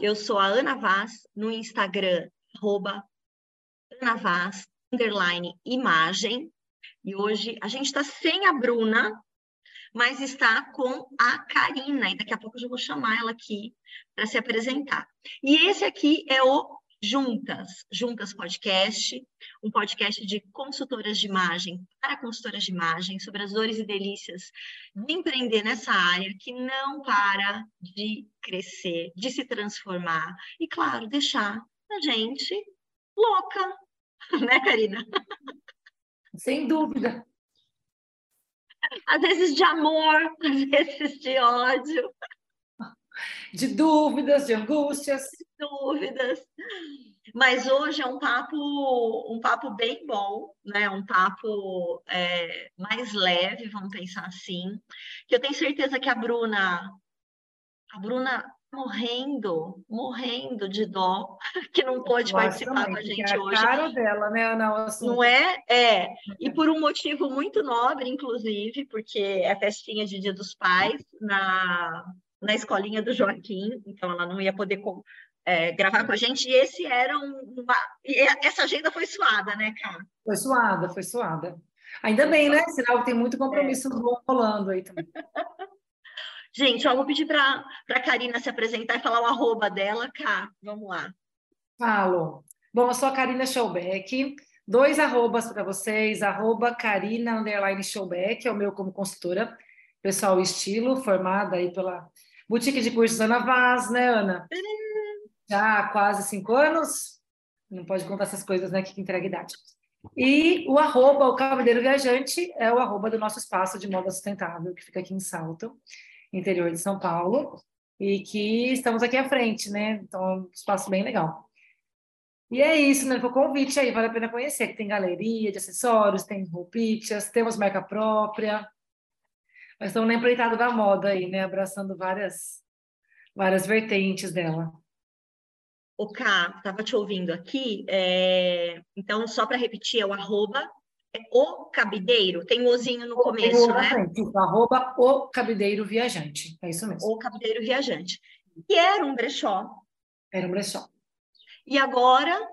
eu sou a Ana Vaz no Instagram, Ana Vaz, underline imagem. E hoje a gente está sem a Bruna, mas está com a Karina. E daqui a pouco eu já vou chamar ela aqui para se apresentar. E esse aqui é o Juntas, Juntas Podcast, um podcast de consultoras de imagem para consultoras de imagem, sobre as dores e delícias de empreender nessa área que não para de crescer, de se transformar e, claro, deixar a gente louca, né, Karina? Sem dúvida. Às vezes de amor, às vezes de ódio de dúvidas, de angústias. De dúvidas. Mas hoje é um papo, um papo bem bom, né? Um papo é, mais leve, vamos pensar assim. Que eu tenho certeza que a Bruna, a Bruna morrendo, morrendo de dó, que não pôde participar com a gente é a hoje. cara dela, né, Ana? Não é? É. E por um motivo muito nobre, inclusive, porque é festinha de Dia dos Pais na na escolinha do Joaquim, então ela não ia poder é, gravar com a gente, e esse era um, uma. E essa agenda foi suada, né, cara? Foi suada, foi suada. Ainda bem, né? Sinal que tem muito compromisso é. rolando aí também. Gente, eu vou pedir para a Karina se apresentar e falar o arroba dela, cá. Vamos lá. Falo. Bom, eu sou a Karina Schaubeck. Dois arrobas para vocês, arroba Karina Underline Schaubeck, é o meu como consultora, pessoal estilo, formada aí pela Boutique de cursos Ana Vaz, né, Ana? Já há quase cinco anos. Não pode contar essas coisas, né, que entrega idade. E o arroba, o Cavaleiro Viajante, é o arroba do nosso espaço de moda sustentável, que fica aqui em Salto, interior de São Paulo, e que estamos aqui à frente, né? Então, é um espaço bem legal. E é isso, né? Foi o convite aí, vale a pena conhecer, que tem galeria de acessórios, tem roupitas, temos marca própria, mas estamos na empreitada da moda aí, né? Abraçando várias, várias vertentes dela. O K, estava te ouvindo aqui, é... então só para repetir, é o arroba, é o cabideiro, tem o ozinho no começo, né? Isso, arroba o cabideiro viajante, é isso mesmo. O cabideiro viajante, que era um brechó. Era um brechó. E agora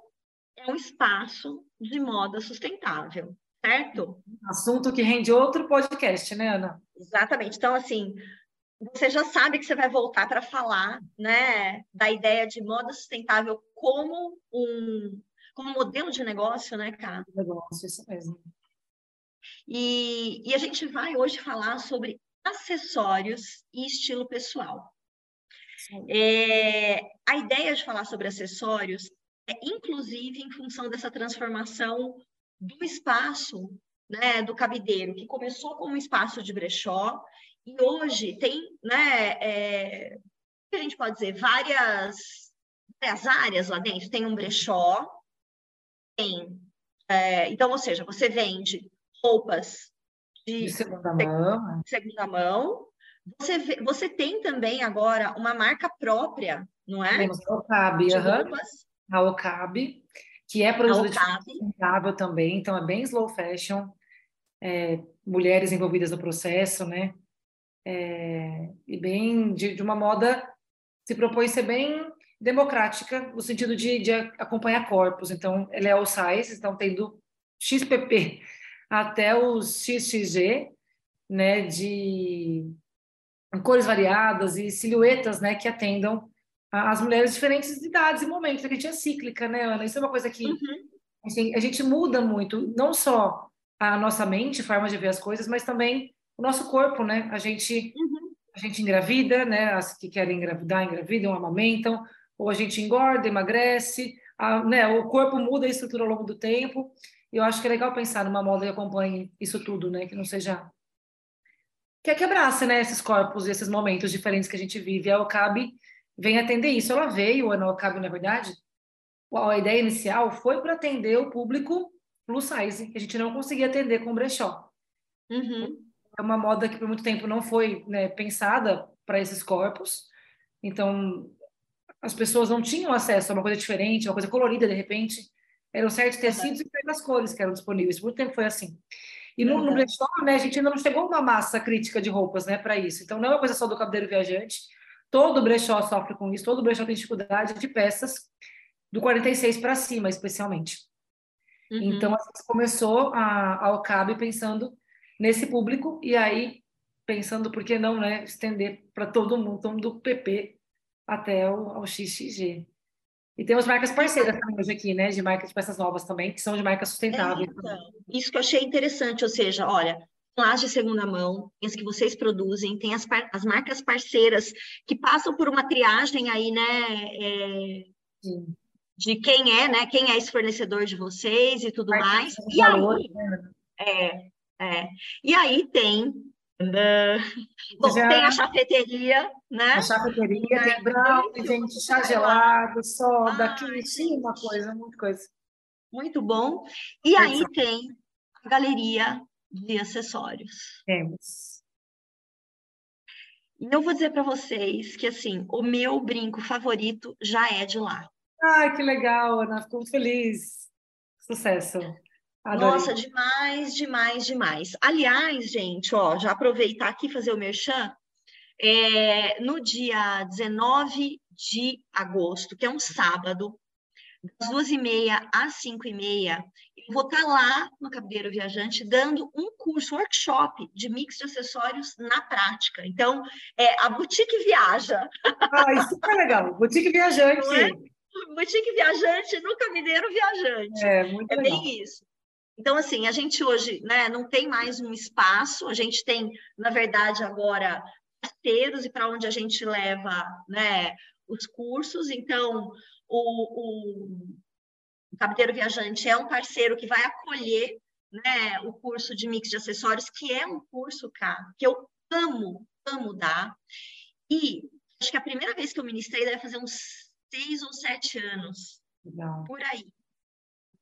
é um espaço de moda sustentável certo? Assunto que rende outro podcast, né, Ana? Exatamente. Então, assim, você já sabe que você vai voltar para falar, né, da ideia de moda sustentável como um como modelo de negócio, né, cara? Negócio, isso mesmo. E, e a gente vai hoje falar sobre acessórios e estilo pessoal. É, a ideia de falar sobre acessórios é, inclusive, em função dessa transformação do espaço né, do cabideiro, que começou como um espaço de brechó, e hoje tem, né, é, que a gente pode dizer, várias, várias áreas lá dentro. Tem um brechó, tem. É, então, ou seja, você vende roupas de, de segunda mão. Segunda mão. Você, vê, você tem também agora uma marca própria, não é? Temos a Ocabe, uhum. a Ocabe que é produto sustentável também, então é bem slow fashion, é, mulheres envolvidas no processo, né? É, e bem de, de, uma moda se propõe ser bem democrática no sentido de, de acompanhar corpos. Então, ela é all size, então tem do XPP até os XXG, né? De cores variadas e silhuetas, né? Que atendam as mulheres diferentes de idades e momentos, que a gente é cíclica, né, Ana? Isso é uma coisa que uhum. assim, a gente muda muito, não só a nossa mente, forma de ver as coisas, mas também o nosso corpo, né? A gente, uhum. a gente engravida, né? As que querem engravidar, engravidam, amamentam, ou a gente engorda, emagrece, a, né? O corpo muda a estrutura ao longo do tempo. E eu acho que é legal pensar numa moda que acompanhe isso tudo, né? Que não seja que é quebrasse, né? Esses corpos, esses momentos diferentes que a gente vive. É o cabe vem atender isso. Ela veio, a Nocabe, na verdade, a ideia inicial foi para atender o público plus size, que a gente não conseguia atender com brechó. Uhum. É uma moda que por muito tempo não foi né, pensada para esses corpos, então as pessoas não tinham acesso a uma coisa diferente, uma coisa colorida de repente. Eram certos tecidos uhum. e certas cores que eram disponíveis. Por muito tempo foi assim. E no, uhum. no brechó, né, a gente ainda não chegou a uma massa crítica de roupas, né, para isso. Então não é uma coisa só do cabeleireiro viajante, todo brechó sofre com isso, todo brechó tem dificuldade de peças do 46 para cima, especialmente. Uhum. Então, começou a, a OCAB pensando nesse público e aí pensando por que não, né, estender para todo mundo, do PP até o, ao XXG. E temos marcas parceiras também hoje aqui, né, de marcas de peças novas também, que são de marcas sustentáveis. É, então, isso que eu achei interessante, ou seja, olha, as de segunda mão, as que vocês produzem, tem as, as marcas parceiras que passam por uma triagem aí, né, é, de quem é, né, quem é esse fornecedor de vocês e tudo mais. E valor, aí, né? é, é, e aí tem Bom, Já... tem a chafeteria, né? A chafeteria, é, tem brownie, gente, chá gelado, soda, ah, aqui, sim, uma coisa, muita coisa. Muito bom. E aí tem a galeria de acessórios. Temos. E eu vou dizer para vocês que, assim, o meu brinco favorito já é de lá. Ai, que legal, Ana, fico muito feliz. Sucesso. Adorei. Nossa, demais, demais, demais. Aliás, gente, ó, já aproveitar aqui e fazer o merchan. É, no dia 19 de agosto, que é um sábado, das duas e meia às cinco e meia, eu vou estar tá lá no Cabideiro Viajante dando um curso, workshop de mix de acessórios na prática. Então, é a Boutique Viaja. Ah, isso é legal. Boutique Viajante. É? Boutique Viajante no Cabideiro Viajante. É, muito é legal. bem isso. Então, assim, a gente hoje né, não tem mais um espaço, a gente tem, na verdade, agora parceiros e para onde a gente leva né, os cursos. Então, o, o, o Capiteiro Viajante é um parceiro que vai acolher né, o curso de mix de acessórios, que é um curso, cara, que eu amo, amo dar. E acho que a primeira vez que eu ministrei deve fazer uns seis ou sete anos. Legal. Por aí.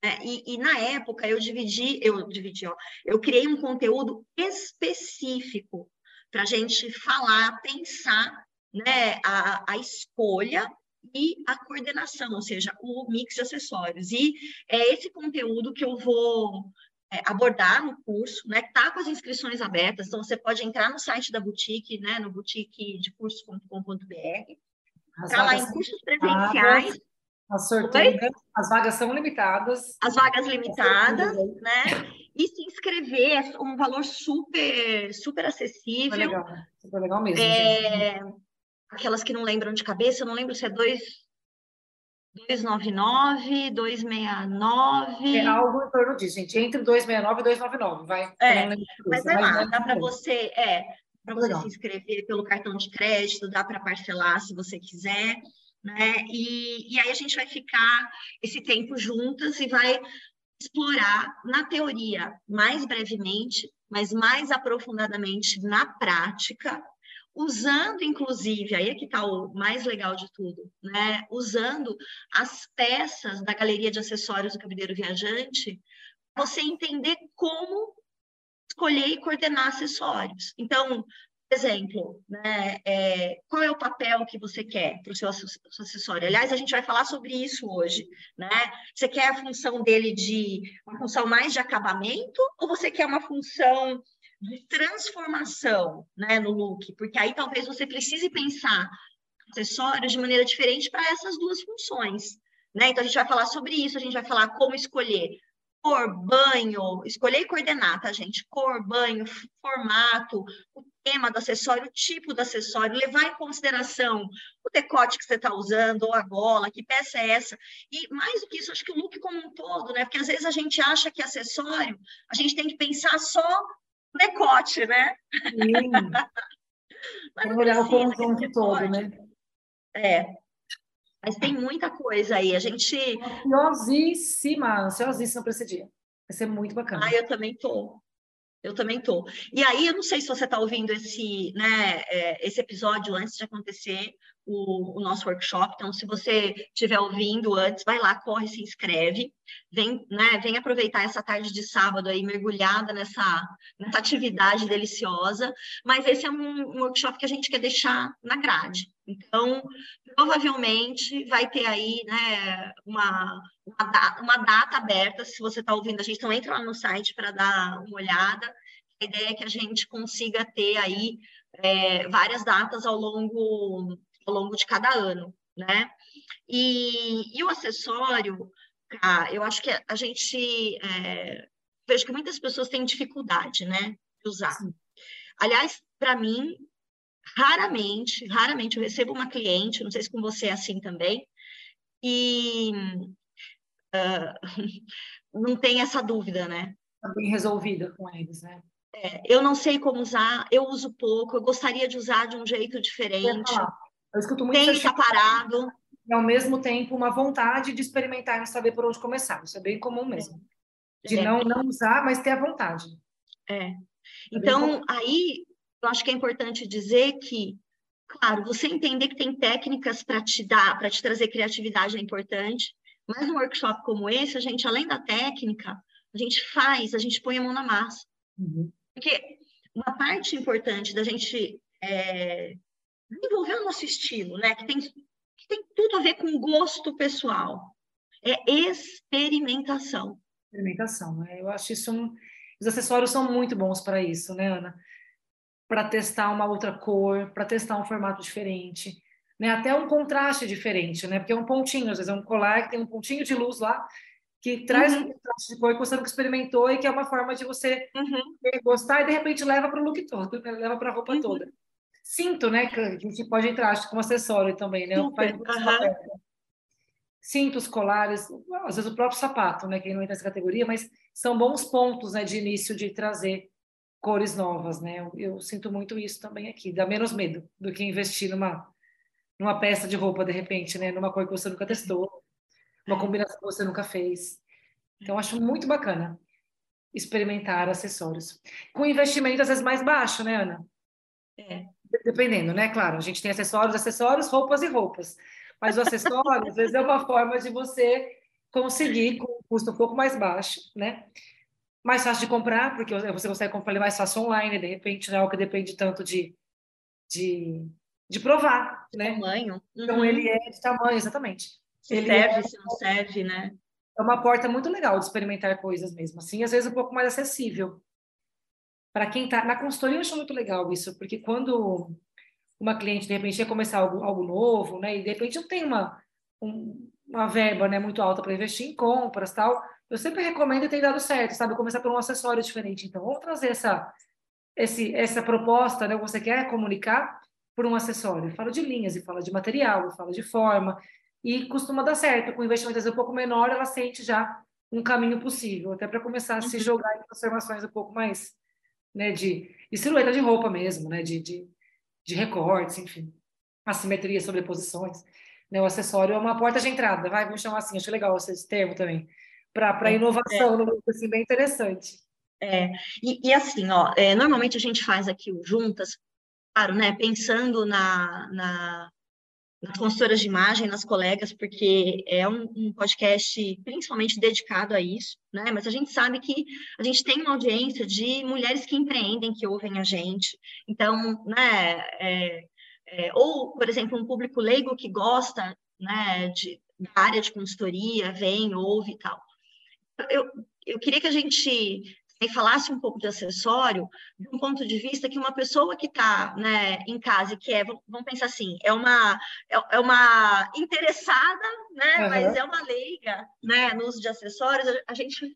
É, e, e, na época eu dividi, eu dividi, ó, eu criei um conteúdo específico para a gente falar, pensar né, a, a escolha e a coordenação, ou seja, o mix de acessórios. E é esse conteúdo que eu vou é, abordar no curso, né? Tá com as inscrições abertas, então você pode entrar no site da boutique, né? No boutiquedecursos.com.br. Tá lá em cursos presenciais. As, as vagas são limitadas. As vagas limitadas, né? E se inscrever é um valor super, super acessível. Super legal, super legal mesmo. É, aquelas que não lembram de cabeça, eu não lembro se é dois, 299, 269. É algo em torno disso, gente. Entre 269 e 299, vai. É, mas é lá, dá para você, é, para você se inscrever pelo cartão de crédito, dá para parcelar se você quiser né? E, e aí a gente vai ficar esse tempo juntas e vai explorar na teoria mais brevemente, mas mais aprofundadamente na prática, usando inclusive, aí é que está o mais legal de tudo, né? Usando as peças da galeria de acessórios do Cabideiro Viajante, você entender como escolher e coordenar acessórios. Então, exemplo, né, é, qual é o papel que você quer para o seu acessório? Aliás, a gente vai falar sobre isso hoje, né? Você quer a função dele de uma função mais de acabamento ou você quer uma função de transformação, né, no look? Porque aí talvez você precise pensar acessórios de maneira diferente para essas duas funções, né? Então a gente vai falar sobre isso, a gente vai falar como escolher cor, banho, escolher e coordenar, tá, gente? Cor, banho, formato, o tema do acessório, o tipo do acessório, levar em consideração o decote que você está usando, ou a gola, que peça é essa. E mais do que isso, acho que o look como um todo, né? Porque às vezes a gente acha que acessório, a gente tem que pensar só decote, né? Sim. Mas olhar o conjunto todo, né? É. Mas tem muita coisa aí. A gente. Ansiosíssima, ansiosíssima para esse dia. Vai ser muito bacana. Ah, eu também tô. Eu também tô. E aí, eu não sei se você está ouvindo esse, né, é, esse episódio antes de acontecer o, o, nosso workshop. Então, se você estiver ouvindo antes, vai lá, corre, se inscreve. Vem, né, vem aproveitar essa tarde de sábado aí, mergulhada nessa, nessa atividade deliciosa. Mas esse é um, um workshop que a gente quer deixar na grade. Então, provavelmente vai ter aí né, uma, uma, data, uma data aberta, se você está ouvindo a gente, então entra lá no site para dar uma olhada. A ideia é que a gente consiga ter aí é, várias datas ao longo ao longo de cada ano, né? E, e o acessório, eu acho que a gente é, vejo que muitas pessoas têm dificuldade, né, de usar. Sim. Aliás, para mim, raramente, raramente eu recebo uma cliente, não sei se com você é assim também, e uh, não tem essa dúvida, né? Está bem resolvida com eles, né? É, eu não sei como usar, eu uso pouco, eu gostaria de usar de um jeito diferente. Eu escuto muito tem separado. E ao mesmo tempo uma vontade de experimentar e saber por onde começar. Isso é bem comum mesmo. De é. não, não usar, mas ter a vontade. É. é então, aí, eu acho que é importante dizer que, claro, você entender que tem técnicas para te dar, para te trazer criatividade é importante, mas num workshop como esse, a gente, além da técnica, a gente faz, a gente põe a mão na massa. Uhum. Porque uma parte importante da gente é, desenvolver o nosso estilo, né, que tem, que tem tudo a ver com gosto pessoal, é experimentação. Experimentação, né? Eu acho isso um... Os acessórios são muito bons para isso, né, Ana? Para testar uma outra cor, para testar um formato diferente, né? Até um contraste diferente, né? Porque é um pontinho, às vezes é um colar que tem um pontinho de luz lá, que traz uhum. um contraste de cor que você nunca experimentou e que é uma forma de você uhum. gostar e de repente leva para o look todo, né? leva para a roupa uhum. toda. Cinto, né? Que a gente pode entrar acho, como acessório também, né? Super. Cintos, colares, às vezes o próprio sapato, né? Quem não entra nessa categoria, mas são bons pontos, né? De início de trazer cores novas, né? Eu, eu sinto muito isso também aqui. Dá menos medo do que investir numa numa peça de roupa de repente, né? Numa cor que você nunca testou, uma combinação que você nunca fez. Então acho muito bacana experimentar acessórios com investimento às vezes mais baixo, né, Ana? É. Dependendo, né? Claro, a gente tem acessórios, acessórios, roupas e roupas. Mas o acessório, às vezes, é uma forma de você conseguir com um custo um pouco mais baixo, né? Mais fácil de comprar, porque você consegue comprar mais fácil online, de repente, não é algo que depende tanto de, de, de provar, né? Tamanho. Então, uhum. Então, ele é de tamanho, exatamente. Se ele serve, é, se não serve, né? É uma porta muito legal de experimentar coisas mesmo, assim, às vezes um pouco mais acessível para quem está na consultoria, eu acho muito legal isso, porque quando uma cliente de repente quer começar algo, algo novo, né, e de repente não tem uma um, uma verba, né, muito alta para investir em compras, tal, eu sempre recomendo e tem dado certo, sabe, começar por um acessório diferente. Então, vamos trazer essa esse essa proposta, né, você quer comunicar por um acessório. Fala de linhas e fala de material, fala de forma e costuma dar certo. Com investimento um pouco menor, ela sente já um caminho possível, até para começar a se uhum. jogar em transformações um pouco mais né, de, de silhueta de roupa mesmo, né, de, de, de recortes, enfim, assimetria, sobreposições. Né, o acessório é uma porta de entrada, vai, vamos chamar assim, acho legal esse termo também, para é, inovação, é. no assim, bem interessante. É, e, e assim, ó, é, normalmente a gente faz aqui o Juntas, claro, né, pensando na, na nas consultoras de imagem, nas colegas, porque é um, um, podcast principalmente dedicado a isso, né? Mas a gente sabe que a gente tem uma audiência de mulheres que empreendem, que ouvem a gente. Então, né? É, é, ou, por exemplo, um público leigo que gosta, né? De, da área de consultoria, vem, ouve e tal. Eu, eu queria que a gente e falasse um pouco de acessório, de um ponto de vista que uma pessoa que está né, em casa e que é, vamos pensar assim, é uma, é, é uma interessada, né, uhum. mas é uma leiga né, no uso de acessórios, a, gente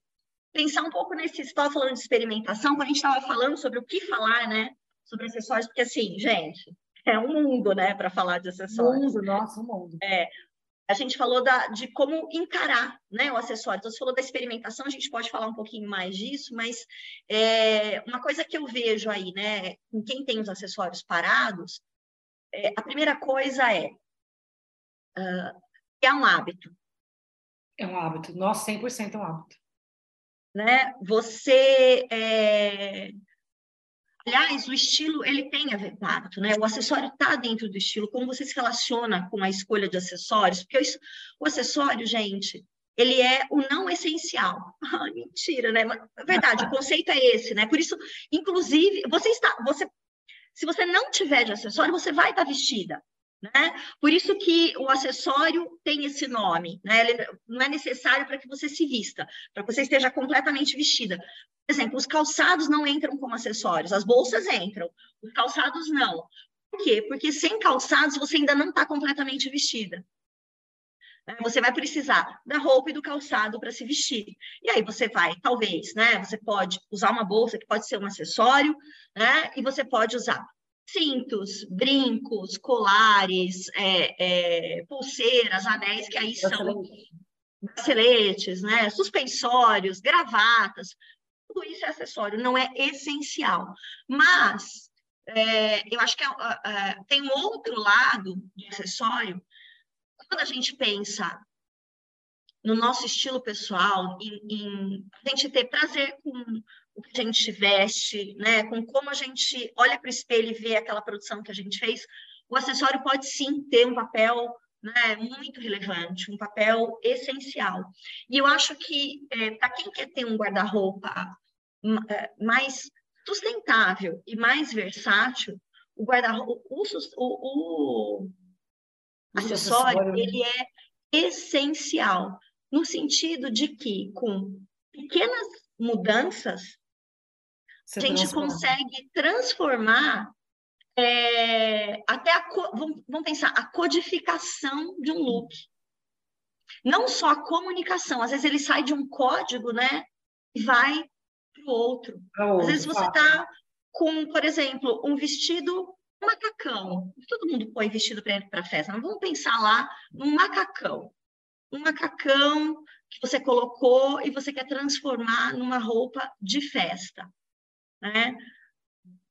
pensar um pouco nesse, estava falando de experimentação, quando a gente estava falando sobre o que falar, né, sobre acessórios, porque assim, gente, é um mundo, né, para falar de acessórios. Mundo, nossa, um mundo. É, a gente falou da, de como encarar né, o acessório. Então, você falou da experimentação, a gente pode falar um pouquinho mais disso, mas é, uma coisa que eu vejo aí, né, com quem tem os acessórios parados, é, a primeira coisa é uh, é um hábito. É um hábito, nossa, 100% é um hábito. Né? Você é, Aliás, o estilo ele tem a ver com né? O acessório está dentro do estilo, como você se relaciona com a escolha de acessórios, porque isso, o acessório, gente, ele é o não essencial. Ah, mentira, né? É verdade, o conceito é esse, né? Por isso, inclusive, você está, você, se você não tiver de acessório, você vai estar vestida. Né? Por isso que o acessório tem esse nome, né? Ele não é necessário para que você se vista, para que você esteja completamente vestida. Por exemplo, os calçados não entram como acessórios, as bolsas entram, os calçados não. Por quê? Porque sem calçados você ainda não está completamente vestida. Né? Você vai precisar da roupa e do calçado para se vestir. E aí você vai, talvez, né? Você pode usar uma bolsa que pode ser um acessório, né? E você pode usar cintos, brincos, colares, é, é, pulseiras, anéis, que aí são braceletes, né? Suspensórios, gravatas. Tudo isso é acessório, não é essencial. Mas é, eu acho que é, é, tem um outro lado de acessório. Quando a gente pensa no nosso estilo pessoal, em, em a gente ter prazer com o que a gente veste, né, com como a gente olha para o espelho e vê aquela produção que a gente fez, o acessório pode sim ter um papel né, muito relevante, um papel essencial. E eu acho que é, para quem quer ter um guarda-roupa é, mais sustentável e mais versátil, o guarda-roupa, o, o, o acessório, né? ele é essencial, no sentido de que, com pequenas mudanças, Você a gente transforma. consegue transformar é, até a, vamos, vamos pensar, a codificação de um look. Não só a comunicação, às vezes ele sai de um código, né? E vai para o outro. Às vezes você está com, por exemplo, um vestido um macacão. Todo mundo põe vestido para festa. Mas vamos pensar lá num macacão. Um macacão que você colocou e você quer transformar numa roupa de festa. Né?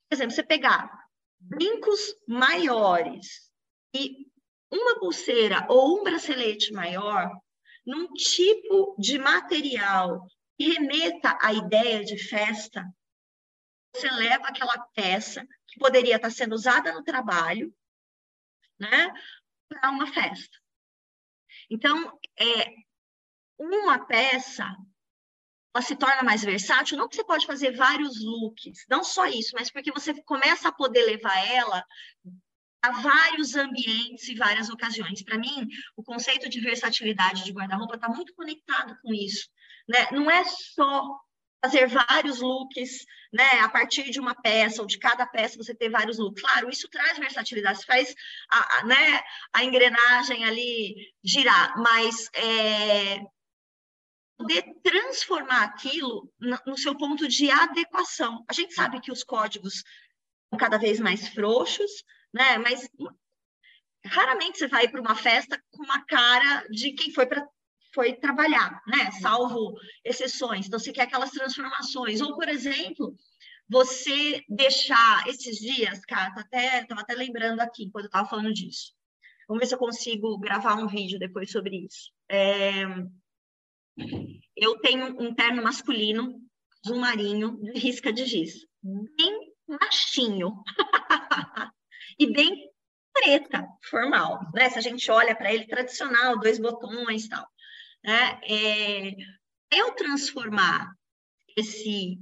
Por exemplo, você pegar brincos maiores e uma pulseira ou um bracelete maior num tipo de material que remeta à ideia de festa, você leva aquela peça que poderia estar sendo usada no trabalho, né, para uma festa. Então, é, uma peça ela se torna mais versátil, não que você pode fazer vários looks, não só isso, mas porque você começa a poder levar ela a vários ambientes e várias ocasiões. Para mim, o conceito de versatilidade de guarda-roupa está muito conectado com isso. Né? Não é só fazer vários looks, né? A partir de uma peça ou de cada peça você ter vários looks. Claro, isso traz versatilidade, faz a, a, né, a engrenagem ali girar, mas é, poder transformar aquilo no, seu ponto de adequação. A gente sabe que os códigos são cada vez mais frouxos, né? Mas raramente você vai para uma festa com uma cara de quem foi para foi trabalhar, né? Salvo exceções. Então, você quer aquelas transformações. Ou, por exemplo, você deixar esses dias, cara, estava até, tava até lembrando aqui, quando eu estava falando disso. Vamos ver se eu consigo gravar um vídeo depois sobre isso. É... Eu tenho um terno masculino, azul marinho, de risca de giz. Bem machinho. e bem preta, formal. Né? Se a gente olha para ele, tradicional, dois botões e tal. Né? É, eu transformar esse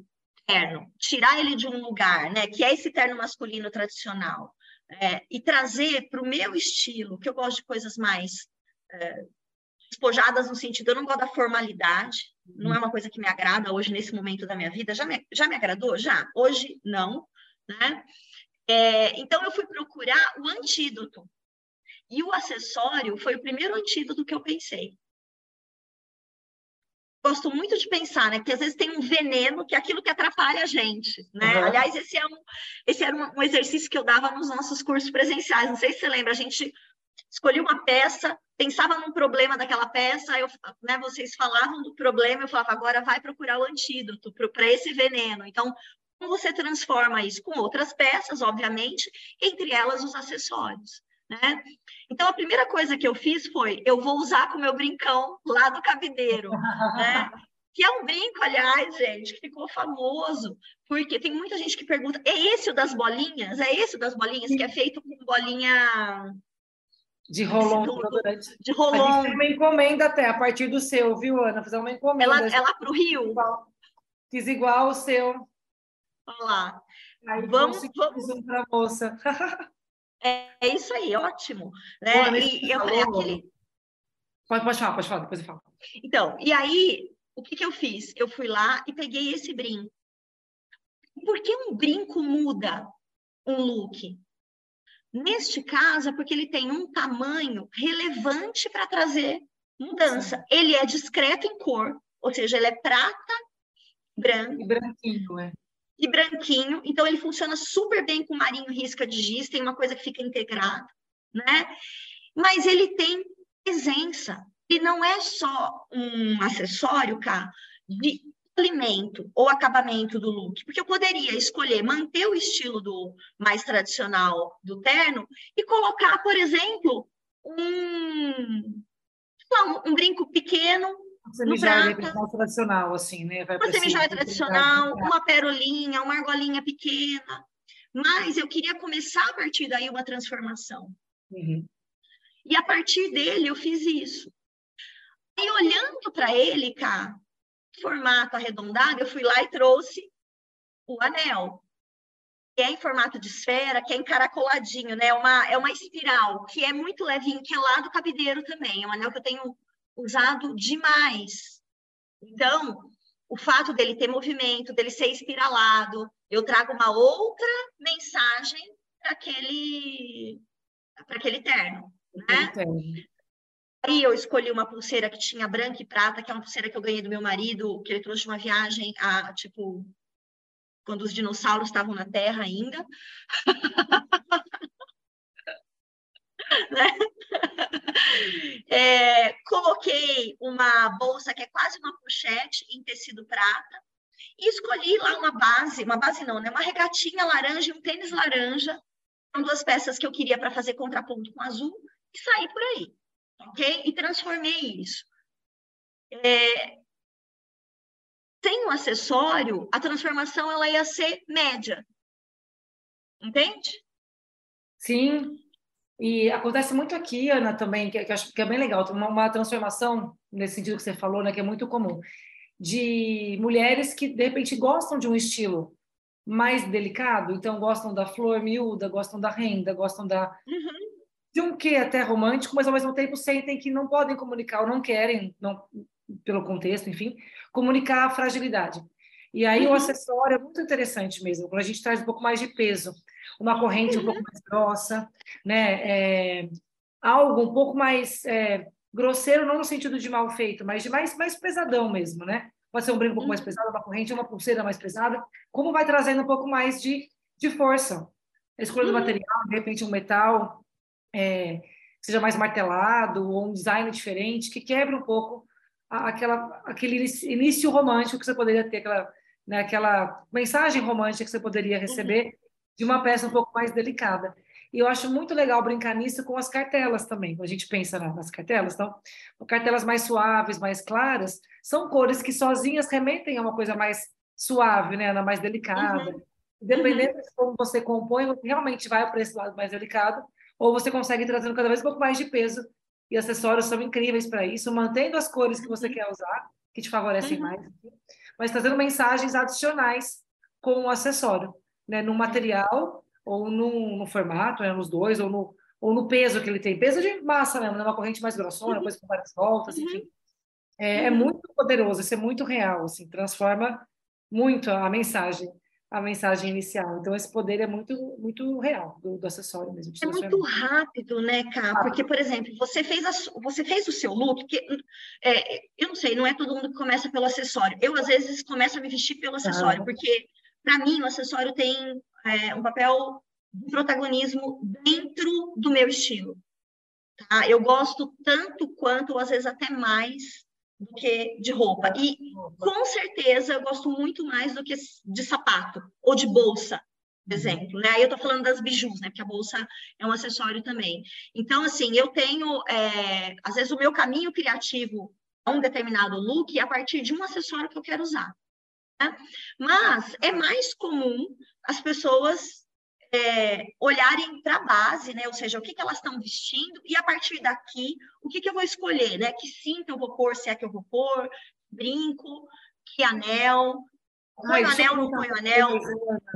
terno, tirar ele de um lugar, né, que é esse terno masculino tradicional, é, e trazer para o meu estilo, que eu gosto de coisas mais é, despojadas no sentido, eu não gosto da formalidade, não é uma coisa que me agrada hoje nesse momento da minha vida. Já me, já me agradou? Já. Hoje, não. Né? É, então, eu fui procurar o antídoto. E o acessório foi o primeiro antídoto que eu pensei gosto muito de pensar, né? Que às vezes tem um veneno que é aquilo que atrapalha a gente, né? Uhum. Aliás, esse, é um, esse era um, um, exercício que eu dava nos nossos cursos presenciais. Não sei se você lembra, a gente escolhia uma peça, pensava num problema daquela peça, eu, né, vocês falavam do problema, eu falava, agora vai procurar o antídoto para esse veneno. Então, como você transforma isso com outras peças, obviamente, entre elas os acessórios. Né? Então, a primeira coisa que eu fiz foi, eu vou usar com o meu brincão lá do cabideiro, né? que é um brinco, aliás, gente, que ficou famoso, porque tem muita gente que pergunta, é esse o das bolinhas? É esse o das bolinhas, que é feito com bolinha... De rolon. De rolon. uma encomenda até, a partir do seu, viu, Ana? Fazer uma encomenda. Ela, ela para o Rio? Fiz igual o seu. Olha lá. Aí vamos, vamos. um para a moça. É, é isso aí, ótimo. Né? Pô, e eu aquele. Pode, pode falar, pode falar, depois eu falo. Então, e aí, o que, que eu fiz? Eu fui lá e peguei esse brinco. Por que um brinco muda um look? Neste caso, é porque ele tem um tamanho relevante para trazer mudança. Ele é discreto em cor, ou seja, ele é prata, branco. E branquinho, é. E branquinho, então ele funciona super bem com marinho risca de giz, tem uma coisa que fica integrada, né? Mas ele tem presença. E não é só um acessório, cá, de alimento ou acabamento do look, porque eu poderia escolher manter o estilo do mais tradicional do terno e colocar, por exemplo, um, um, um brinco pequeno você no tradicional, assim, né? Vai uma semijoia tradicional, uma perolinha, uma argolinha pequena. Mas eu queria começar a partir daí uma transformação. Uhum. E a partir dele eu fiz isso. E olhando para ele, cá, formato arredondado, eu fui lá e trouxe o anel, que é em formato de esfera, que é encaracoladinho, né? Uma, é uma espiral, que é muito levinho, que é lá do cabideiro também. É um anel que eu tenho usado demais. Então, o fato dele ter movimento, dele ser espiralado, eu trago uma outra mensagem para aquele, aquele terno, né? Aí eu escolhi uma pulseira que tinha branca e prata, que é uma pulseira que eu ganhei do meu marido, que ele trouxe de uma viagem a, tipo, quando os dinossauros estavam na Terra ainda. né? é, coloquei uma bolsa que é quase uma pochete em tecido prata e escolhi lá uma base, uma base não, né? Uma regatinha laranja e um tênis laranja, são duas peças que eu queria para fazer contraponto com azul e saí por aí ok? E transformei isso. É, sem o acessório, a transformação ela ia ser média. Entende? Sim. E acontece muito aqui, Ana, também, que, que acho que é bem legal, uma, uma transformação, nesse sentido que você falou, né, que é muito comum, de mulheres que, de repente, gostam de um estilo mais delicado, então gostam da flor miúda, gostam da renda, gostam da, uhum de um quê até romântico, mas ao mesmo tempo sentem que não podem comunicar ou não querem, não, pelo contexto, enfim, comunicar a fragilidade. E aí uhum. o acessório é muito interessante mesmo, quando a gente traz um pouco mais de peso, uma corrente uhum. um pouco uhum. mais grossa, né? É, algo um pouco mais é, grosseiro, não no sentido de mal feito, mas de mais, mais pesadão mesmo, né? Pode ser um brinco um pouco mais uhum. pesado, uma corrente, uma pulseira mais pesada, como vai trazendo um pouco mais de, de força. A escolha do uhum. material, de repente um metal, é, seja mais martelado ou um design diferente que quebre um pouco aquela aquele início romântico que você poderia ter aquela né, aquela mensagem romântica que você poderia receber uhum. de uma peça um pouco mais delicada e eu acho muito legal brincar nisso com as cartelas também quando a gente pensa nas cartelas então cartelas mais suaves mais claras são cores que sozinhas remetem a uma coisa mais suave né mais delicada uhum. dependendo uhum. de como você compõe realmente vai para esse lado mais delicado ou você consegue trazendo cada vez um pouco mais de peso e acessórios são incríveis para isso, mantendo as cores que você uhum. quer usar, que te favorecem uhum. mais, mas trazendo mensagens adicionais com o acessório, né, no material ou no, no formato, né, nos dois, ou no, ou no peso que ele tem, peso de massa mesmo, né, uma corrente mais grossona, uhum. coisa com várias voltas, uhum. enfim. É, é, uhum. muito poderoso, isso é muito real, assim, transforma muito a mensagem a mensagem inicial. Então, esse poder é muito, muito real do, do acessório mesmo. É muito rápido, né, Cá? Porque, por exemplo, você fez, a, você fez o seu look, que, é, eu não sei, não é todo mundo que começa pelo acessório. Eu, às vezes, começo a me vestir pelo acessório, ah. porque, para mim, o acessório tem é, um papel de protagonismo dentro do meu estilo. Tá? Eu gosto tanto quanto, ou às vezes até mais, do que de roupa. E com certeza eu gosto muito mais do que de sapato ou de bolsa, por uhum. exemplo. Né? Aí eu tô falando das bijus, né? Porque a bolsa é um acessório também. Então, assim, eu tenho, é, às vezes, o meu caminho criativo a um determinado look é a partir de um acessório que eu quero usar. Né? Mas é mais comum as pessoas é, olharem para a base, né? Ou seja, o que, que elas estão vestindo, e a partir daqui, o que, que eu vou escolher, né? Que cinto eu vou pôr, se é que eu vou pôr, brinco, que anel, põe o anel, não põe o anel.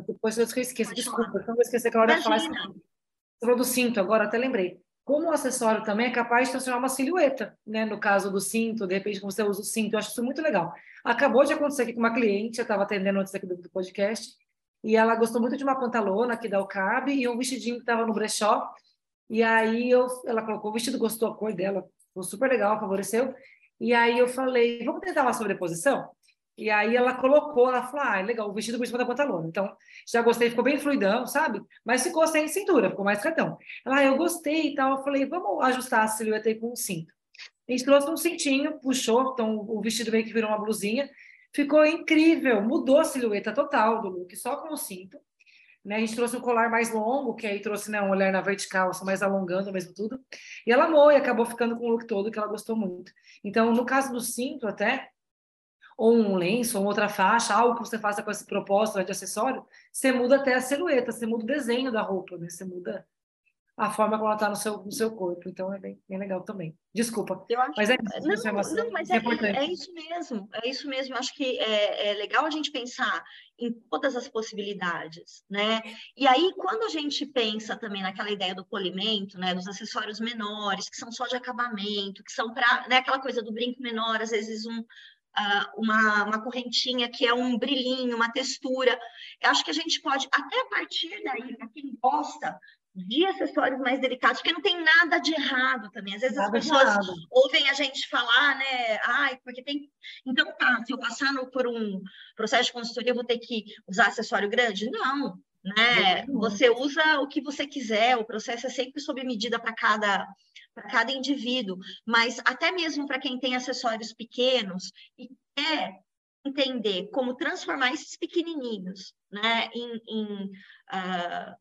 Depois eu esqueci, desculpa, não vou esquecer que a hora de falar isso. Você falou do cinto, agora até lembrei. Como o acessório também é capaz de transformar uma silhueta, né? No caso do cinto, de repente, quando você usa o cinto, eu acho isso muito legal. Acabou de acontecer aqui com uma cliente, eu estava atendendo antes aqui do, do podcast, e ela gostou muito de uma pantalona aqui da Alcabe e um vestidinho que estava no brechó. E aí eu, ela colocou o vestido, gostou a cor dela, foi super legal, favoreceu. E aí eu falei, vamos tentar uma sobreposição? E aí ela colocou, ela falou, ah, legal, o vestido por cima da pantalona. Então, já gostei, ficou bem fluidão, sabe? Mas ficou sem cintura, ficou mais cartão. Ela, ah, eu gostei e tal. Eu falei, vamos ajustar a silhueta aí com um cinto. A gente trouxe um cintinho, puxou, então o vestido meio que virou uma blusinha. Ficou incrível, mudou a silhueta total do look, só com o cinto. Né? A gente trouxe um colar mais longo, que aí trouxe né, um olhar na vertical, só mais alongando mesmo tudo. E ela amou e acabou ficando com o look todo, que ela gostou muito. Então, no caso do cinto até, ou um lenço, ou outra faixa, algo que você faça com esse propósito de acessório, você muda até a silhueta, você muda o desenho da roupa, né? Você muda a forma como ela está no seu, no seu corpo. Então é bem, bem legal também. Desculpa. Mas é isso, não, não, mas é, é, é, isso mesmo. É isso mesmo. Eu acho que é, é legal a gente pensar em todas as possibilidades, né? E aí, quando a gente pensa também naquela ideia do polimento, né, dos acessórios menores, que são só de acabamento, que são para, né, aquela coisa do brinco menor, às vezes um, uh, uma, uma correntinha que é um brilhinho, uma textura. Eu acho que a gente pode, até a partir daí, para quem gosta, de acessórios mais delicados, porque não tem nada de errado também. Às vezes nada as pessoas ouvem a gente falar, né? Ai, porque tem. Então tá, se eu passar no, por um processo de consultoria, eu vou ter que usar acessório grande? Não, né? Você usa o que você quiser, o processo é sempre sob medida para cada para cada indivíduo, mas até mesmo para quem tem acessórios pequenos e quer entender como transformar esses pequenininhos, né, em, em uh,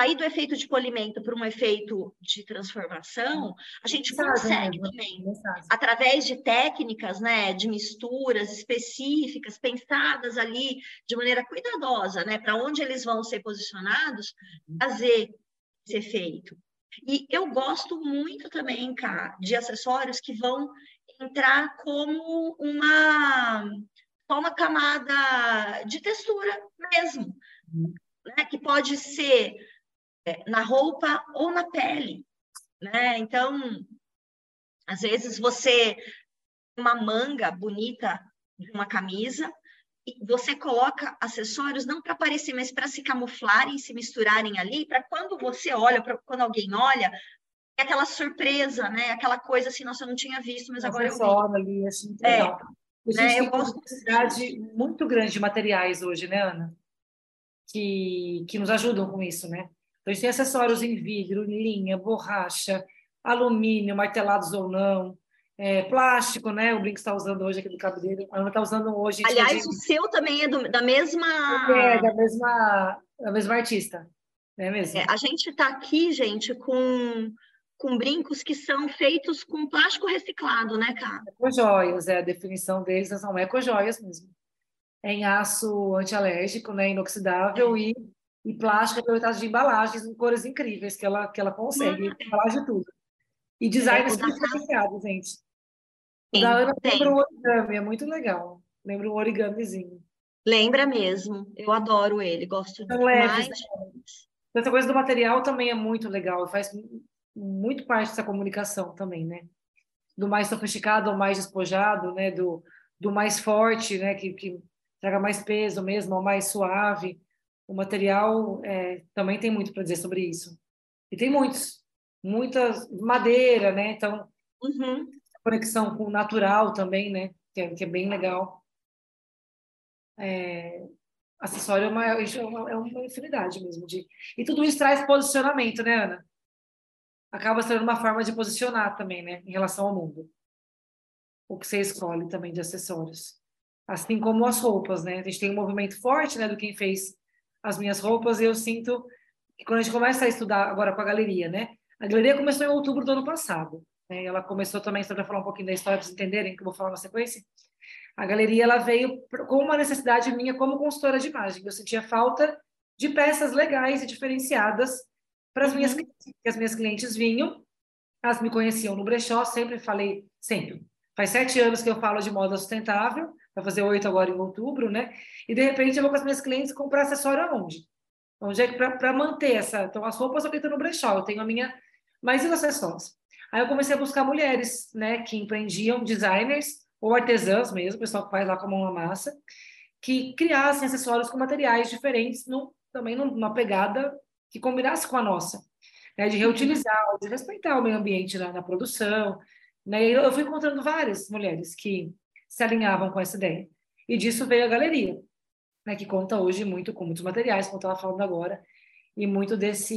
sair do efeito de polimento para um efeito de transformação, a gente consegue né? também, através de técnicas, né, de misturas específicas, pensadas ali de maneira cuidadosa, né, para onde eles vão ser posicionados, uhum. fazer esse efeito. E eu gosto muito também, cá, de acessórios que vão entrar como uma, uma camada de textura mesmo, uhum. né? que pode ser na roupa ou na pele. Né? Então, às vezes você uma manga bonita de uma camisa você coloca acessórios não para aparecer, mas para se camuflarem, se misturarem ali, para quando você olha, para quando alguém olha, é aquela surpresa, né? Aquela coisa assim, nossa, eu não tinha visto, mas agora eu vi. ali, assim, é, legal. A gente né? tem uma quantidade muito grande de materiais hoje, né, Ana? Que, que nos ajudam com isso, né? Então, a gente tem acessórios em vidro, linha, borracha, alumínio, martelados ou não, é, plástico, né? O Brinco está usando hoje aqui do cabo dele. A Ana está usando hoje. Aliás, o seu também é do, da mesma. É, da mesma, da mesma artista. É mesmo? É, a gente está aqui, gente, com, com brincos que são feitos com plástico reciclado, né, cara? Ecojoias, é a definição deles são ecojoias mesmo. É em aço antialérgico, né? Inoxidável é. E, e plástico aproveitado de embalagens em cores incríveis que ela, que ela consegue, hum, embalagem tudo. E designers é, diferenciados, gente. Sim, da Ana tem. lembra o origami, é muito legal. Lembra um origamizinho. Lembra mesmo. Eu adoro ele, gosto São demais. Leves, né? Essa coisa do material também é muito legal, faz muito parte dessa comunicação também, né? Do mais sofisticado ao mais despojado, né? Do, do mais forte, né? Que, que traga mais peso mesmo, ao mais suave. O material é, também tem muito para dizer sobre isso. E tem muitos, muitas madeira, né? Então, uhum conexão com o natural também, né? Que é, que é bem legal. É, acessório é uma, é uma infinidade mesmo. De, e tudo isso traz posicionamento, né, Ana? Acaba sendo uma forma de posicionar também, né? Em relação ao mundo. O que você escolhe também de acessórios. Assim como as roupas, né? A gente tem um movimento forte, né? Do quem fez as minhas roupas e eu sinto que quando a gente começa a estudar agora com a galeria, né? A galeria começou em outubro do ano passado. Né? Ela começou também, só para falar um pouquinho da história, para vocês entenderem, que eu vou falar na sequência. A galeria ela veio com uma necessidade minha como consultora de imagem. Eu sentia falta de peças legais e diferenciadas para as minhas uhum. clientes. As minhas clientes vinham, elas me conheciam no brechó, sempre falei, sempre. Faz sete anos que eu falo de moda sustentável, vai fazer oito agora em outubro, né? E de repente eu vou com as minhas clientes comprar acessório aonde? Onde é que para manter essa? Então as roupas eu tenho no brechó, eu tenho a minha. Mas e os acessórios? Aí eu comecei a buscar mulheres, né, que empreendiam, designers ou artesãs mesmo, pessoal que faz lá com a mão na massa, que criassem acessórios com materiais diferentes, também numa pegada que combinasse com a nossa, né? de reutilizar, de respeitar o meio ambiente na, na produção. Né? Eu fui encontrando várias mulheres que se alinhavam com essa ideia. E disso veio a galeria, né? que conta hoje muito com muitos materiais, como eu estava falando agora, e muito desse.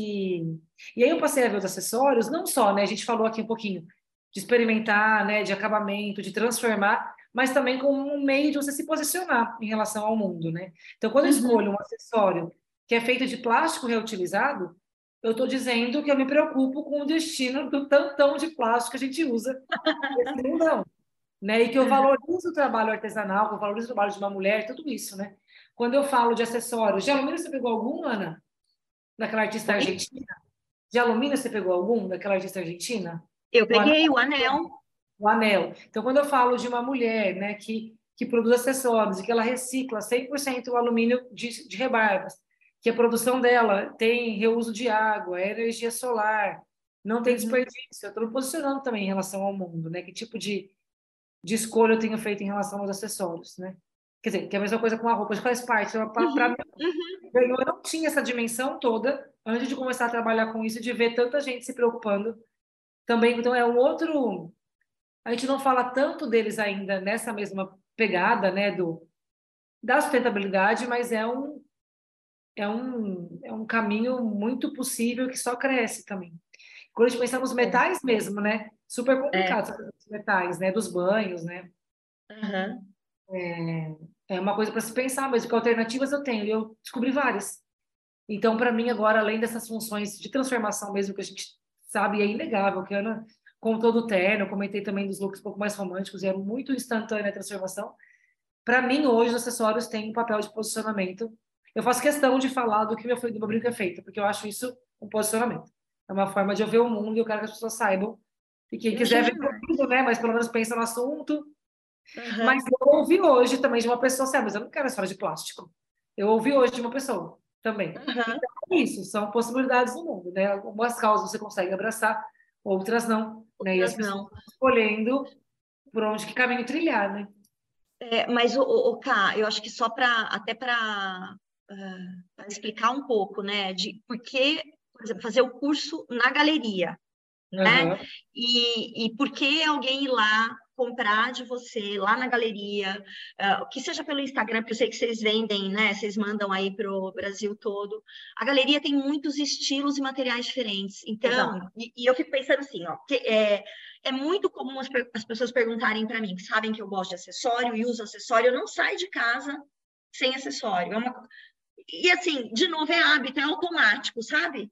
E aí eu passei a ver os acessórios, não só, né? A gente falou aqui um pouquinho de experimentar, né? De acabamento, de transformar, mas também como um meio de você se posicionar em relação ao mundo, né? Então, quando eu uhum. escolho um acessório que é feito de plástico reutilizado, eu estou dizendo que eu me preocupo com o destino do tantão de plástico que a gente usa nesse mundão. Né? E que eu valorizo o trabalho artesanal, que eu valorizo o trabalho de uma mulher, tudo isso, né? Quando eu falo de acessórios, de alumínio você pegou algum, Ana? Daquela artista argentina? De alumínio você pegou algum daquela artista argentina? Eu peguei o anel. o anel. O anel. Então, quando eu falo de uma mulher, né, que, que produz acessórios e que ela recicla 100% o alumínio de, de rebarbas, que a produção dela tem reuso de água, é energia solar, não tem uhum. desperdício. Eu estou me posicionando também em relação ao mundo, né? Que tipo de, de escolha eu tenho feito em relação aos acessórios, né? Quer dizer, que é a mesma coisa com a roupa, faz parte. Para uhum. mim, uhum. eu não tinha essa dimensão toda antes de começar a trabalhar com isso, de ver tanta gente se preocupando também. Então, é um outro. A gente não fala tanto deles ainda nessa mesma pegada, né, do da sustentabilidade, mas é um é um, é um caminho muito possível que só cresce também. Quando a gente pensa nos é. metais mesmo, né? Super complicado é. os metais, né? Dos banhos, né? Uhum. É, é uma coisa para se pensar mesmo, que alternativas eu tenho, e eu descobri várias. Então, para mim, agora, além dessas funções de transformação mesmo que a gente sabe, é inegável, que a Ana contou do terno, eu comentei também dos looks um pouco mais românticos, e é muito instantânea a transformação. Para mim, hoje, os acessórios têm um papel de posicionamento eu faço questão de falar do que meu, do meu brinco é feito, porque eu acho isso um posicionamento. É uma forma de eu ver o mundo e eu quero que as pessoas saibam. E quem quiser ver tudo, né? Mas pelo menos pensa no assunto. Uhum. Mas eu ouvi hoje também de uma pessoa, sabe, mas eu não quero história de plástico. Eu ouvi hoje de uma pessoa também. Uhum. Então, é isso, são possibilidades no mundo, né? Algumas causas você consegue abraçar, outras não. Outras né? E as pessoas não. escolhendo por onde que caminho trilhar, né? É, mas o, o Ká, eu acho que só para até para para explicar um pouco, né, de por que, por exemplo, fazer o curso na galeria, uhum. né? E, e por que alguém ir lá comprar de você lá na galeria, uh, que seja pelo Instagram, porque eu sei que vocês vendem, né? Vocês mandam aí para o Brasil todo. A galeria tem muitos estilos e materiais diferentes. Então, e, e, eu fico pensando assim, ó, que é, é muito comum as, as pessoas perguntarem para mim, que sabem que eu gosto de acessório e uso acessório, eu não saio de casa sem acessório. É uma, e assim, de novo, é hábito, é automático, sabe?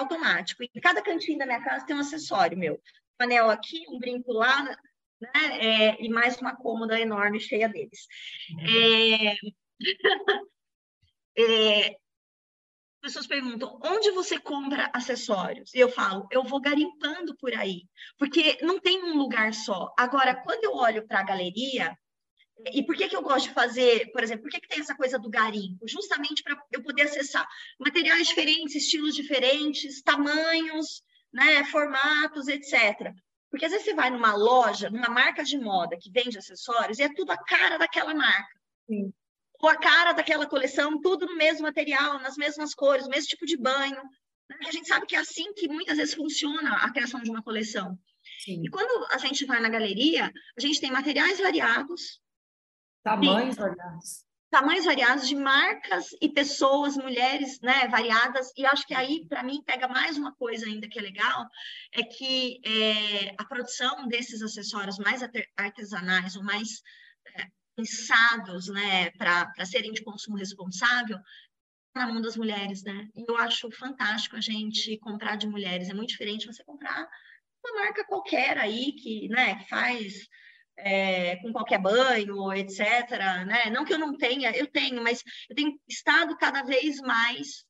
Automático. E cada cantinho da minha casa tem um acessório meu. Um anel aqui, um brinco lá, né? É, e mais uma cômoda enorme cheia deles. É... é... As pessoas perguntam, onde você compra acessórios? E eu falo, eu vou garimpando por aí, porque não tem um lugar só. Agora, quando eu olho para a galeria, e por que, que eu gosto de fazer, por exemplo, por que, que tem essa coisa do garimpo? Justamente para eu poder acessar materiais diferentes, estilos diferentes, tamanhos, né, formatos, etc. Porque às vezes você vai numa loja, numa marca de moda que vende acessórios e é tudo a cara daquela marca. Sim. Ou a cara daquela coleção, tudo no mesmo material, nas mesmas cores, o mesmo tipo de banho. Né? A gente sabe que é assim que muitas vezes funciona a criação de uma coleção. Sim. E quando a gente vai na galeria, a gente tem materiais variados, Tamanhos Sim. variados. Tamanhos variados de marcas e pessoas, mulheres, né, variadas. E acho que aí, para mim, pega mais uma coisa ainda que é legal, é que é, a produção desses acessórios mais artesanais ou mais é, pensados, né, para serem de consumo responsável, na mão das mulheres, né? E eu acho fantástico a gente comprar de mulheres. É muito diferente você comprar uma marca qualquer aí que, né, que faz é, com qualquer banho, etc. Né? Não que eu não tenha, eu tenho, mas eu tenho estado cada vez mais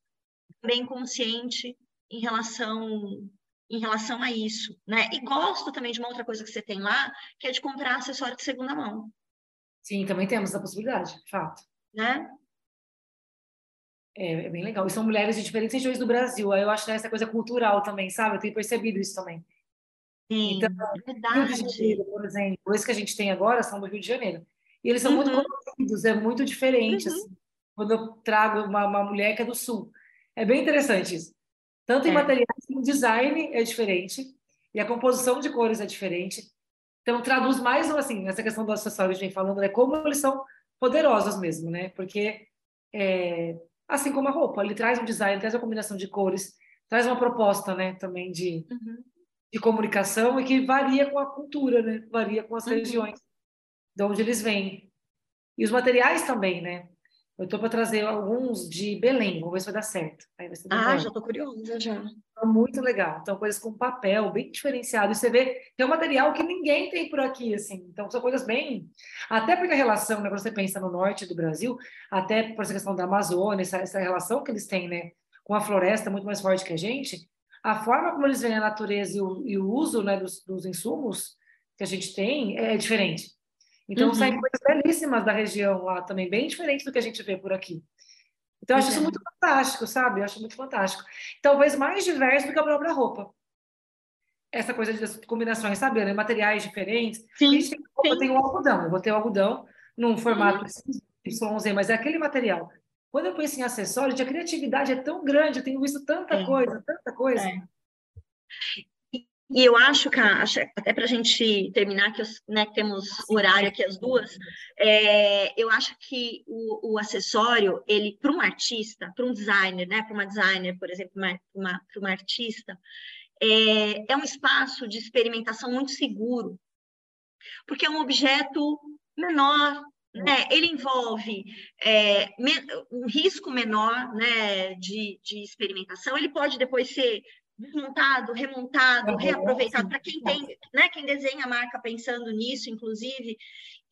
bem consciente em relação em relação a isso, né? E gosto também de uma outra coisa que você tem lá, que é de comprar acessório de segunda mão. Sim, também temos a possibilidade, de fato. Né? É, é bem legal. E são mulheres de diferentes regiões do Brasil. Aí eu acho essa coisa cultural também, sabe? Eu tenho percebido isso também. Sim, então, verdade. Rio de Janeiro, por exemplo, esse que a gente tem agora são do Rio de Janeiro. E eles são uhum. muito coloridos, é muito diferente, uhum. assim, quando eu trago uma, uma mulher que é do Sul. É bem interessante isso. Tanto em é. materiais como design é diferente, e a composição de cores é diferente. Então, traduz mais, assim, essa questão do acessório que a gente vem falando, é como eles são poderosos mesmo, né? Porque, é, assim como a roupa, ele traz um design, traz uma combinação de cores, traz uma proposta, né, também de, uhum. De comunicação e que varia com a cultura, né? Varia com as uhum. regiões de onde eles vêm. E os materiais também, né? Eu estou para trazer alguns de Belém, vamos ver se vai dar certo. Vai ah, já estou curiosa já. É muito legal. Então, coisas com papel, bem diferenciado. E você vê que é um material que ninguém tem por aqui, assim. Então, são coisas bem... Até porque a relação, né, quando você pensa no norte do Brasil, até por essa questão da Amazônia, essa, essa relação que eles têm, né, com a floresta muito mais forte que a gente, a forma como eles veem a natureza e o, e o uso, né, dos, dos insumos que a gente tem é diferente. Então, uhum. saem coisas belíssimas da região lá também, bem diferentes do que a gente vê por aqui. Então, eu acho uhum. isso muito fantástico, sabe? Eu acho muito fantástico. Talvez mais diverso do que a própria roupa. Essa coisa de combinações, sabe? Né? Materiais diferentes. Sim, a tem, roupa, tem o algodão. Eu vou ter o algodão num formato uhum. YZ, mas é aquele material. Quando eu penso em acessórios, a criatividade é tão grande, eu tenho visto tanta é. coisa, tanta coisa. É. E eu acho que, até para a gente terminar, que né, temos horário aqui as duas, é, eu acho que o, o acessório, ele, para um artista, para um designer, né, para uma designer, por exemplo, para uma, uma, artista, é, é um espaço de experimentação muito seguro, porque é um objeto menor, né? Ele envolve é, um risco menor né, de, de experimentação. Ele pode depois ser desmontado, remontado, reaproveitado para quem tem, né, quem desenha a marca pensando nisso, inclusive.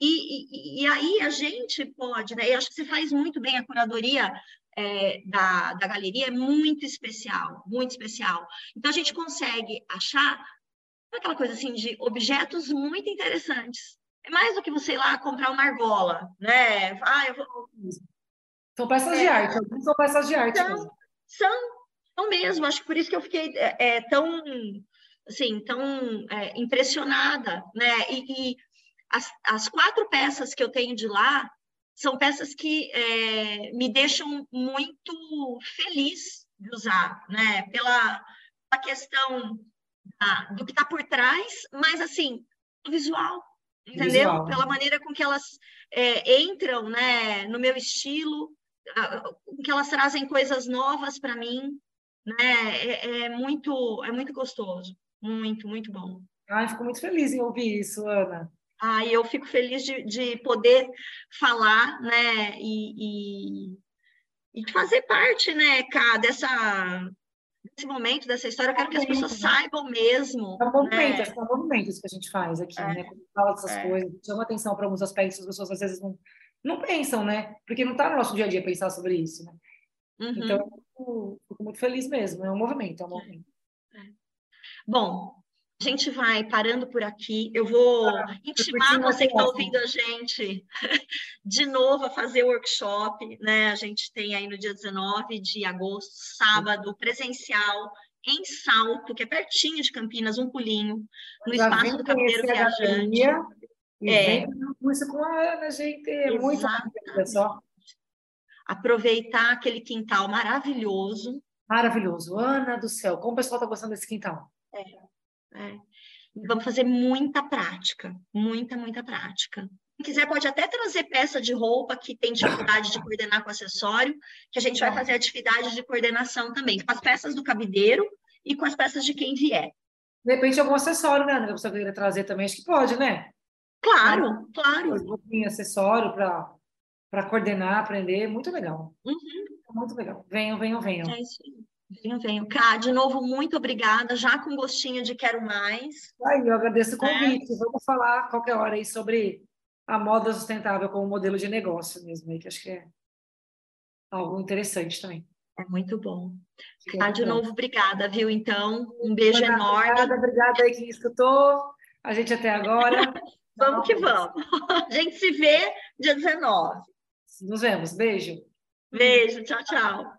E, e, e aí a gente pode, né? Eu acho que você faz muito bem a curadoria é, da, da galeria, é muito especial, muito especial. Então a gente consegue achar aquela coisa assim de objetos muito interessantes. É mais do que você ir lá comprar uma argola, né? Ah, eu vou... São peças é, de arte, são peças de arte. São, são então mesmo, acho que por isso que eu fiquei é, é tão, assim, tão é, impressionada, né? E, e as, as, quatro peças que eu tenho de lá são peças que é, me deixam muito feliz de usar, né? Pela a questão da, do que está por trás, mas assim, o visual, entendeu? Visual. Pela maneira com que elas é, entram, né, no meu estilo, que elas trazem coisas novas para mim, né? É, é, muito, é muito gostoso, muito, muito bom. Ai, fico muito feliz em ouvir isso, Ana. Ah, eu fico feliz de, de poder falar, né, e, e, e fazer parte, né, cá, dessa, desse momento, dessa história. Eu quero que as pessoas saibam mesmo. É um movimento, né? são movimentos que a gente faz aqui, é, né, quando fala dessas é. coisas, chama atenção para alguns aspectos, as pessoas às vezes não, não pensam, né, porque não está no nosso dia a dia pensar sobre isso, né. Uhum. Então, fico, fico, muito feliz mesmo. É um movimento, é um movimento. É. Bom, a gente vai parando por aqui. Eu vou ah, intimar você que está ouvindo a gente de novo a fazer o workshop. Né? A gente tem aí no dia 19 de agosto, sábado, presencial, em Salto, que é pertinho de Campinas, um pulinho, no Já espaço do Cabeiro Viajante. E é. vem isso com a Ana, gente. É muito só aproveitar aquele quintal maravilhoso. Maravilhoso. Ana do céu, como o pessoal está gostando desse quintal? É, é. Vamos fazer muita prática, muita, muita prática. Quem quiser pode até trazer peça de roupa que tem dificuldade de coordenar com acessório, que a gente vai fazer atividade de coordenação também, com as peças do cabideiro e com as peças de quem vier. De repente, algum acessório, né? Que você queria trazer também, acho que pode, né? Claro, claro. Um acessório para para coordenar, aprender, muito legal. Uhum. Muito legal. Venham, venham, venham. É isso aí. Venham, venham. Cá, de novo, muito obrigada, já com gostinho de quero mais. Aí, eu agradeço o convite. É. Vamos falar qualquer hora aí sobre a moda sustentável como modelo de negócio mesmo, aí, que acho que é algo interessante também. É muito bom. Ah, de novo, obrigada, viu? Então, um beijo obrigada, enorme. Obrigada, obrigada aí que escutou a gente até agora. vamos que vamos. A gente se vê dia 19. Nos vemos. Beijo. Beijo. Tchau, tchau.